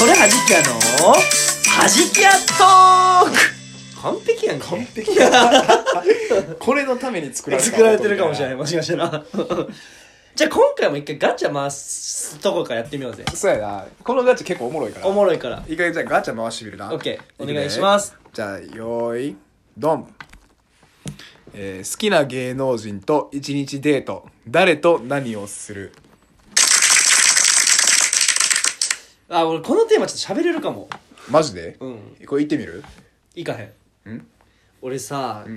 それはじきやの？はじきやトーク！完璧やんけ。完璧や。これのために作られた作られてるかもしれない。いもしかしたら。じゃあ今回も一回ガチャ回すとこからやってみようぜ。そうやな。このガチャ結構おもろいから。おもろいから。一回じゃあガチャ回してみるな。オッケー。お願いします。じゃあよーいドン。えー好きな芸能人と一日デート。誰と何をする？あ俺このテーマちょっと喋れるかも。マジで？うん。これ言ってみる？いかへん。ん？俺さ「ん。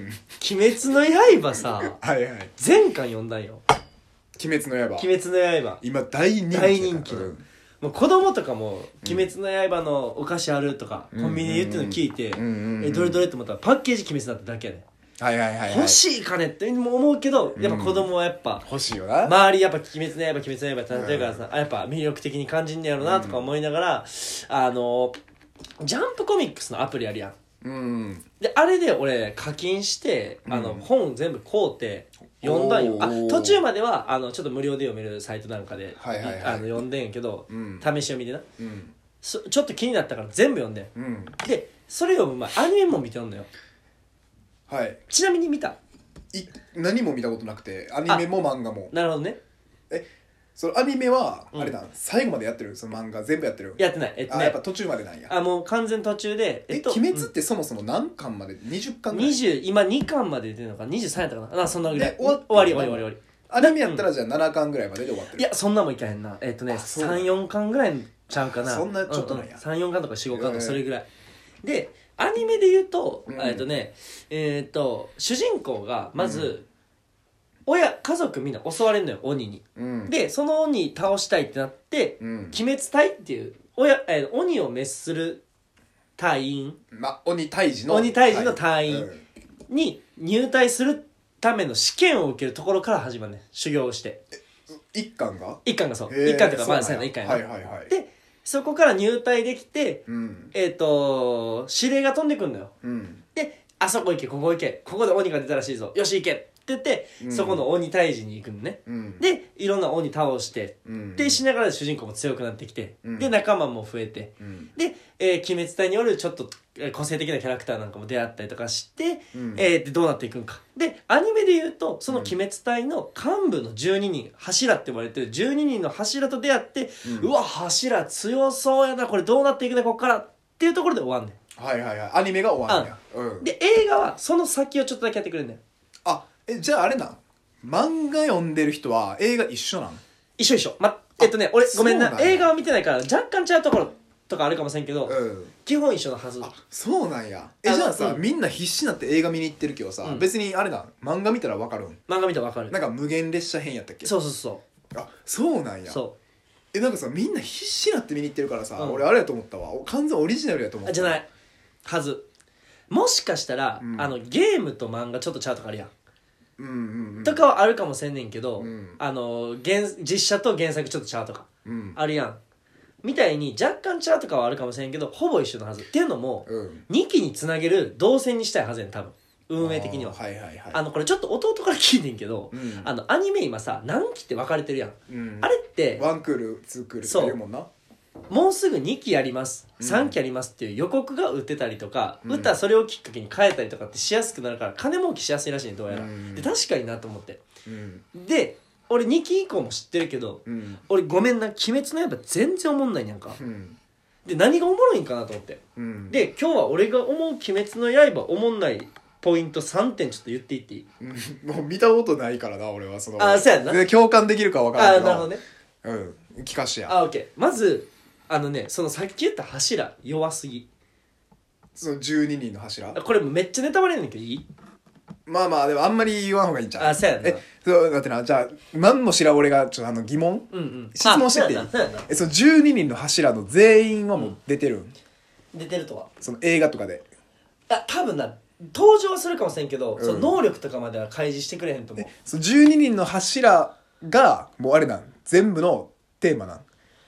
鬼滅の刃」さ はいはい。全巻読んだんよ。鬼滅の刃「鬼滅の刃。今大人気大人気のうん」もう子供とかも「鬼滅の刃のお菓子ある?」とかコンビニで言ってるの聞いてうんうんうんえどれどれって思ったらパッケージ鬼滅だっただけやねはいはいはいはい。欲しい金っても思うけどやっぱ子供はやっぱ欲しいよな、周りやっぱ「鬼滅の刃」「鬼滅の刃」ってなってるからさ、あやっぱ魅力的に感じんねやろなとか思いながら、あのジャンプコミックスのアプリあるやん。うんであれで俺課金してあの、うん。本全部買うて読んだんよ。あ途中まではあのちょっと無料で読めるサイトなんかで、はいはいはい。あの読んでんやけど、うん。試し読みでな。うん。そちょっと気になったから全部読んでん。うん。でそれ読む前アニメも見てんのよはい。ちなみに見た？い何も見たことなくてアニメも漫画も。なるほどね。そのアニメはうん。あれだ、最後までやってる？その漫画全部やってる？やってない。えっとね。あやっぱ途中までなんや。あもう完全途中でえ、鬼滅ってそもそも何巻まで？20巻ぐらい？20今2巻まで出てるのか？23やったかな？あそんなぐらい。で終わっ終わり終わり終わり。終わアニメやったらじゃあ7巻ぐらいまでで終わってる。りいやそんなもんいかへんな。えっとねあそうなん34巻ぐらいちゃうかな。そんなちょっとなんや。34巻とか45巻とかそれぐらい。でアニメで言うと、うん。えっとねえっと主人公がまず、親家族みんな襲われるのよ鬼に。うん。でその鬼倒したいってなって、うん。鬼滅隊っていう親、えー鬼を滅する隊員。ま鬼退治の鬼退治の隊員。うんに入隊するための試験を受けるところから始まるね。修行をして。一巻が？一巻がそう。へー。一巻とかまあそうな一巻やな。はいはいはい。でそこから入隊できてうん。えっ、と指令が飛んでくんのよ。うん。であそこ行けここ行け。ここで鬼が出たらしいぞ。よし行けって言って、うん。そこの鬼退治に行くのね。うん。でいろんな鬼倒してうん。でしながら主人公も強くなってきて、うん。で仲間も増えてうん。で、えー鬼滅隊によるちょっとえー個性的なキャラクターなんかも出会ったりとかして、うん。えーでどうなっていくんか。でアニメで言うとその鬼滅隊の幹部の12人柱って呼ばれてる12人の柱と出会って、ううんわ柱強そうやなこれどうなっていくねこっからっていうところで終わんねはいはいはい。アニメが終わるんや。うん。んで映画はその先をちょっとだけやってくれるんだよあえじゃああれなん？漫画読んでる人は映画一緒なん？一緒一緒。まえっとね俺ごめんなそうなんや映画は見てないから若干違うところとかあるかもしれんけど、うん。基本一緒のはず。あそうなんや。えあじゃあさ、うん。みんな必死になって映画見に行ってるけどさ、うん。別にあれだ漫画見たらわかるん？漫画見たらわかる。なんか無限列車編やったっけ？そうそうそあそうなんや。う。そえなんかさみんな必死になって見に行ってるからさ、うん。俺あれやと思ったわ。お完全オリジナルやと思ったうあじゃない。はず。もしかしたら、うん。あのゲームと漫画ちょっとちゃうとかあるやん、うんうんうん。とかはあるかもしれんねんけど、うん。あの原実写と原作ちょっとちゃうとかうん。あるやん。みたいに若干ちゃうとかはあるかもしれんけどほぼ一緒のはず。っていうのも、うん。2期につなげる動線にしたいはずやん多分。運営的には。あーはいはいはい。あのこれちょっと弟から聞いてんけど、うん。あのアニメ今さ何期って分かれてるやん、うん。あれってワンクールツークールとか言うもんなもうすぐ2期やります。うん。3期やりますっていう予告が打ってたりとか、うん。打ったらそれをきっかけに変えたりとかってしやすくなるから金儲けしやすいらしいねどうやら、うん。で確かになと思って。うん。で俺2期以降も知ってるけどうん。俺ごめんな「鬼滅の刃」全然おもんないんやんか。うん。で何がおもろいんかなと思って。うん。で今日は俺が思う「鬼滅の刃」おもんないポイント3点ちょっと言っていってい？いうん。もう見たことないからな俺はその。あそうやんな。で共感できるかわからあんけど。あなるほどね。うん。聞かしてや。あオッケー。まずあのねそのさっき言った柱弱すぎ。その12人の柱？あこれめっちゃネタバレやねんけどいい？まあまあでもあんまり言わん方がいいんちゃう？あそうやな。えそうだってなじゃあ何も知らん俺がちょっとあの疑問？うんうん。質問しててい？いえその12人の柱の全員はもう出てるん、出てるとは？その映画とかで。あ多分な登場はするかもしれんけど、うん。その能力とかまでは開示してくれへんと思う。えその12人の柱がもうあれなん？全部のテーマなん？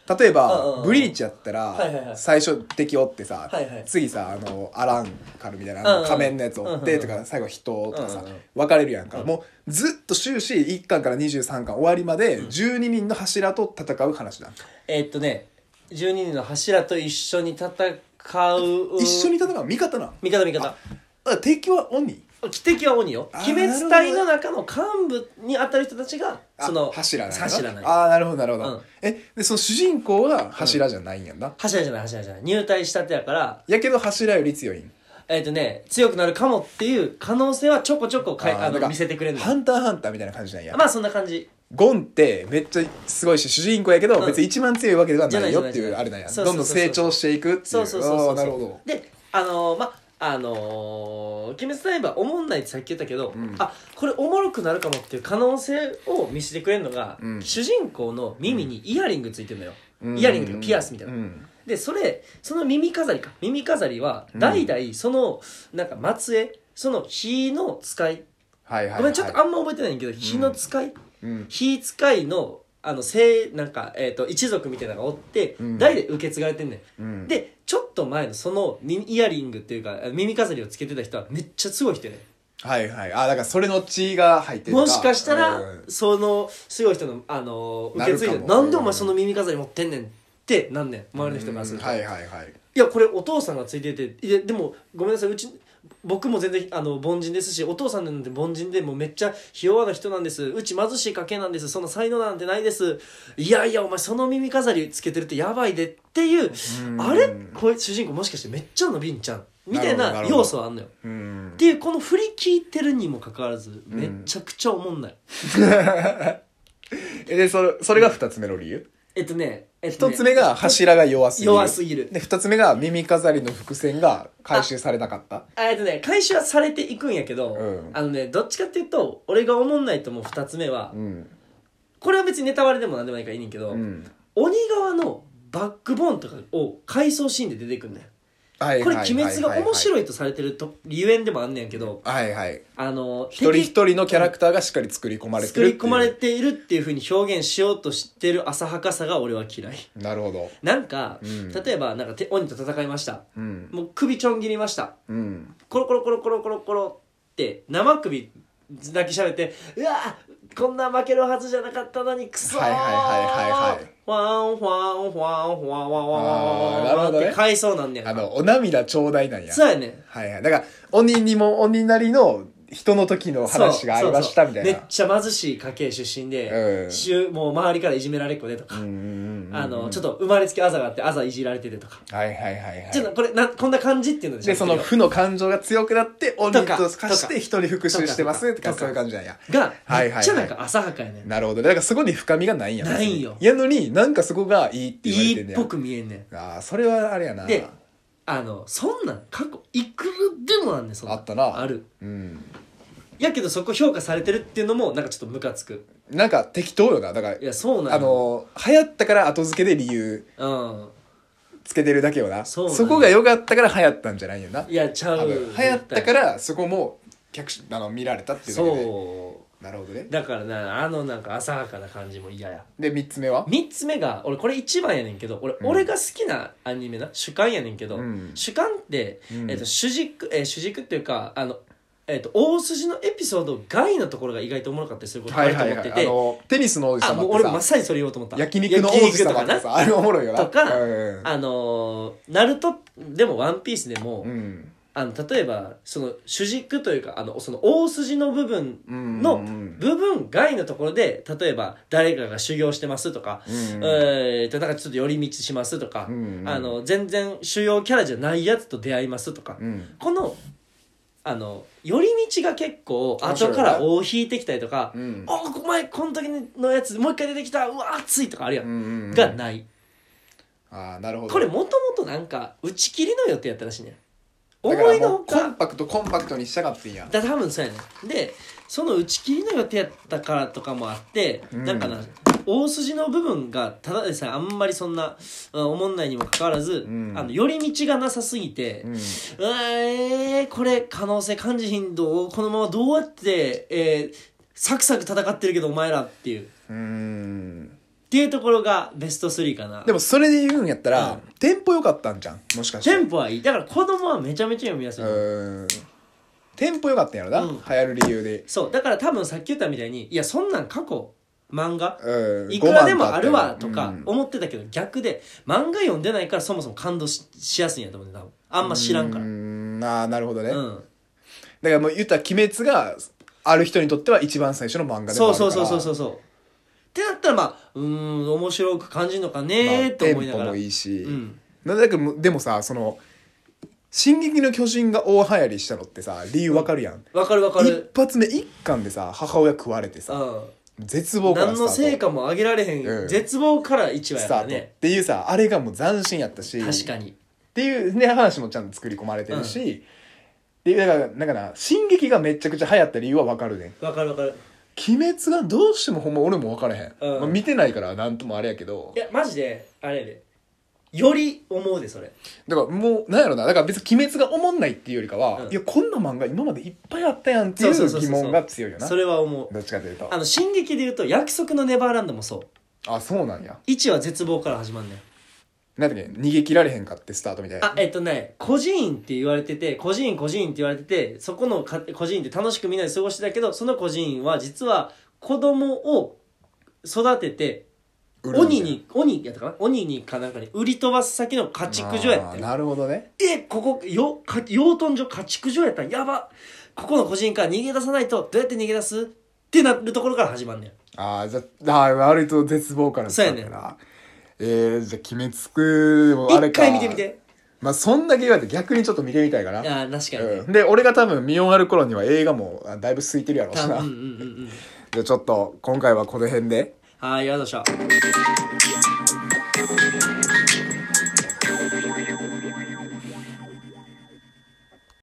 例えばブリーチやったら最初敵おってさ次さあのアランカルみたいな仮面のやつおってとか最後人とかさ分かれるやんか。うん。もうずっと終始1巻から23巻終わりまで12人の柱と戦う話だ。えーっとね12人の柱と一緒に戦う。一緒に戦う味方な味方味方。あ敵は鬼？敵は鬼よ。鬼滅隊の中の幹部に当たる人たちがあその柱なんや柱なんや。ああなるほどなるほど、うん。えでその主人公は柱じゃないんやんな、柱じゃない柱じゃない。入隊したてやからやけど柱より強いん？えっ、とね強くなるかもっていう可能性はちょこちょこかいあのあーなんか見せてくれるの。ハンターハンターみたいな感じなんや、まあそんな感じ。ゴンってめっちゃすごいし主人公やけど、うん。別に一番強いわけではないよっていじゃないいうあれなんや。そうそうそうそう。どんどん成長していくっていうそうそうそうそう。あーなるほど。であのーまあのー鬼滅の刃おもんないってさっき言ったけど、ん。あこれおもろくなるかもっていう可能性を見せてくれるのが、うん。主人公の耳にイヤリングついてるのよ、うん。イヤリングピアスみたいな、うん。でそれその耳飾りか。耳飾りはうん。代々そのなんか末裔その火の使い。はいはい、はい、ごめんちょっとあんま覚えてないんだけど火の使い、うん。火使いのあの聖なんか、えー、と一族みたいなのがおって、うん。代々受け継がれてんねん。うん。でちょっと前のその耳イヤリングっていうか耳飾りをつけてた人はめっちゃすごい人やねはいはい。あだからそれの血が入ってるもしかしたら、うんそのすごい人の、あのー受け継いでなんでお前その耳飾り持ってんねんってなんねん。周りの人からすると、はいはいはい。いやこれお父さんがついてていやでもごめんなさい。うち僕も全然あの凡人ですしお父さんなんて凡人でもうめっちゃひ弱な人なんです。うち貧しい家系なんです。その才能なんてないです。いやいやお前その耳飾りつけてるってやばいでっていううん。あれ？これ主人公もしかしてめっちゃ伸びんちゃんみたいな要素はあんのよ。うん。っていうこの振り聞いてるにもかかわらずんめちゃくちゃおもんない、えでそれそれが二つ目の理由？えっとねえっとね一つ目が柱が弱すぎる。弱すぎる。で二つ目が耳飾りの伏線が回収されなかった。あえっとね回収はされていくんやけど、うん。あのねどっちかっていうと俺が思んないと思う2つ目は、うん。これは別にネタバレでもなんでもないからいいねんけど、うん。鬼側のバックボーンとかを回想シーンで出てくるねんはいこれ鬼滅が面い白いとされてるとゆえんでもあんねんけどはいはい。あの一人一人のキャラクターがしっかり作り込まれて作るっていう。り込まれているっていうふうに表現しようとしてる浅はかさが俺は嫌い。なるほど。なんか、うん。例えばなんかて鬼と戦いました。うん。もう首ちょん切りました。うん。コロコロコロコロコロコロって生首だけ喋ってうわこんな負けるはずじゃなかったのにクソーはいはいはいはいはい。ファンファンファンファンファンファンフなるほどねって回想なんねやあのお涙ちょうだいなんやそうやねんはいはいだから鬼にも鬼なりの人の時の話がありましたみたいな。めっちゃ貧しい家系出身で、うん。もう周りからいじめられっ子でとか、あのちょっと生まれつきあざがあってあざいじられててとか、はいはいはいはい。ちょっとこれなこんな感じっていうのででその負の感情が強くなって鬼と化して人に復讐してますととかかそういう感じなんや。がはいはいはい。めっちゃなんか浅はかやねん、なるほど。だからそこに深みがないん。やないんよ。やのになんかそこがいいって言われいてんねや。いっぽく見えんねん。ああそれはあれやな。であのそんなん過去いくらでもあんねんそんなん。あったな。ある。うん。やけどそこ評価されてるっていうのもなんかちょっとムカつく。なんか適当よな。だからいやそうなんあよの流行ったから後付けで理由うん。つけてるだけよな。そうなんよこが良かったから流行ったんじゃないよな。いやちゃう。流行ったからそこも客しあの見られたっていうだけで。そなるほどね。うだからなあのなんか浅はかな感じも嫌や。で3つ目は？3つ目が俺これ一番やねんけど俺,、うん。俺が好きなアニメな主観やねんけど、うん。主観って、うん。えっと主軸、えー主軸っていうかあの、えっと大筋のエピソード外のところが意外とおもろかったりすることがあはいはいはい。ると思ってて、あのテニスの王子あ様ってさもう俺まさにそれ言おうと思った。焼肉の王子様ってな。さあれおもろいよな。とかうん。あのーナルトでもワンピースでも、うんあの例えばその主軸というかあのその大筋の部分のうん部分外のところで例えば誰かが修行してますとか、うんえーとなんかちょっと寄り道しますとか、うんあの全然主要キャラじゃないやつと出会いますとか、うん。このあの寄り道が結構後から尾を引いてきたりとか「うん。あお前この時のやつもう一回出てきたうわ熱い」とかあるやん、うんうんがない。ああなるほど。これもともとなんか打ち切りの予定やったらしいねんだから思いのもうコンパクトコンパクトにしたかってんやだ多分そうやねん。でその打ち切りの予定やったからとかもあって、うん。なんかな大筋の部分がただでさえあんまりそんなうんないにもかかわらず、うん。あの寄り道がなさすぎて、うん。えー、これ可能性感じひんどうこのままどうやって、えー、サクサク戦ってるけどお前らっていう。っうんていうところがベスト3かな。でもそれで言うんやったら、うん。テンポ良かったんじゃん。もしかして。テンポはいい。だから子供はめちゃめちゃ読みやすい、うん。テンポ良かったんやろな、うん。流行る理由で。そう。だから多分さっき言ったみたいにいやそんなん過去漫画うん。いくらでもあるわと5か万思ってたけど逆で漫画読んでないからそもそも感動ししやすいんやと思うね多分あんま知らんから。うーん。ああなるほどね、うん。だからもう言ったら「鬼滅」がある人にとっては一番最初の漫画でもあるから。そうそうそうそうそうそうってなったらまあうーん面白く感じるのかまあねーとテンポ思いながら、もいいし、うん。なんだけどでもさその「進撃の巨人」が大流行りしたのってさ理由わかるやん、わかるわかる。一発目一巻でさ母親食われてさうん。絶望から何のスタート。成果も上げられへん、うん。絶望から1話やからね。ていうさあれがもう斬新やったし。確かに。っていうね話もちゃんと作り込まれてるし、っていうだからだから進撃がめちゃくちゃ流行った理由はわかるねわかるわかる鬼滅がどうしてもほんま俺も分からへん、うん。まあ、見てないからなんともあれやけど。いやマジであれやで。より思うでそれ。だからもうなんやろな。だから別に鬼滅がおもんないっていうよりかは、うん。いやこんな漫画今までいっぱいあったやんっていそうそうそうそうう。疑問が強いよな。それは思う。どっちかというと。あの進撃で言うと約束のネバーランドもそう。あそうなんや。1は絶望から始まんねんなんだっけ逃げ切られへんかってスタートみたいな。あえっとね孤児院って言われてて孤児院孤児院って言われててそこのか孤児院で楽しくみんなで過ごしてたけどその孤児院は実は子供を育てて鬼に鬼やったかな？鬼にかなんかに売り飛ばす先の家畜所やったよあーなるほどね。えここよか養豚所家畜所やったん？やば。ここの個人から逃げ出さないとどうやって逃げ出す？ってなるところから始まんねんああじゃああー割と絶望から。スタートやなえー、じゃあ鬼滅でもあれ一か回見てみて。まあそんだけ言われて逆にちょっと見てみたいかな。いや確かに。ね、うん、で俺が多分見終わる頃には映画もあだいぶ空いてるやろうしな。うんうんうんうん。じゃあちょっと今回はこの辺で。はいありがとうございました